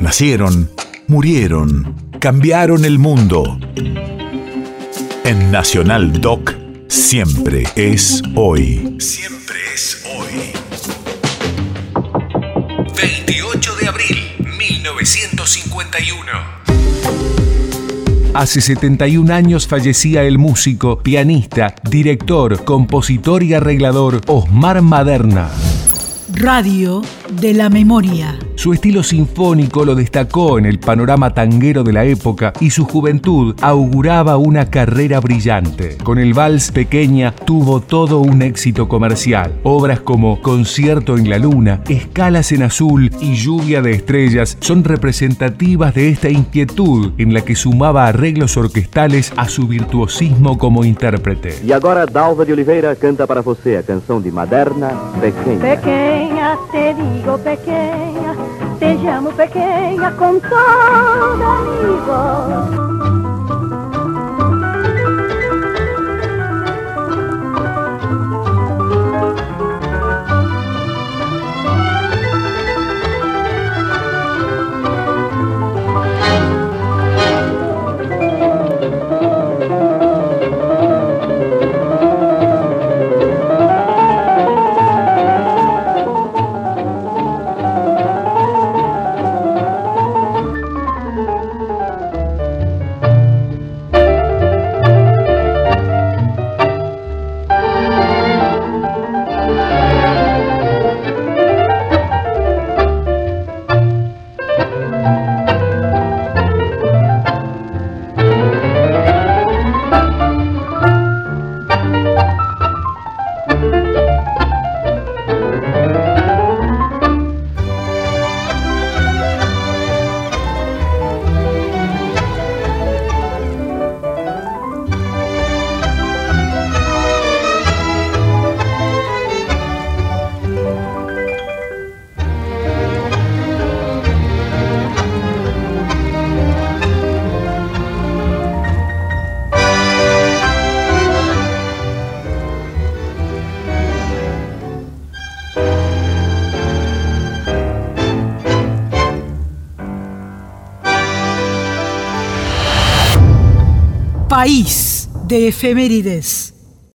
Nacieron, murieron, cambiaron el mundo. En Nacional Doc, siempre es hoy. Siempre es hoy. 28 de abril, 1951. Hace 71 años fallecía el músico, pianista, director, compositor y arreglador Osmar Maderna. Radio de la Memoria. Su estilo sinfónico lo destacó en el panorama tanguero de la época y su juventud auguraba una carrera brillante. Con el vals Pequeña tuvo todo un éxito comercial. Obras como Concierto en la Luna, Escalas en Azul y Lluvia de Estrellas son representativas de esta inquietud en la que sumaba arreglos orquestales a su virtuosismo como intérprete. Y ahora Dalva de Oliveira canta para você a canción de Maderna, Pequeña. Pequeña, te digo pequeña, te llamo pequeña con todo amigo. País de efemérides.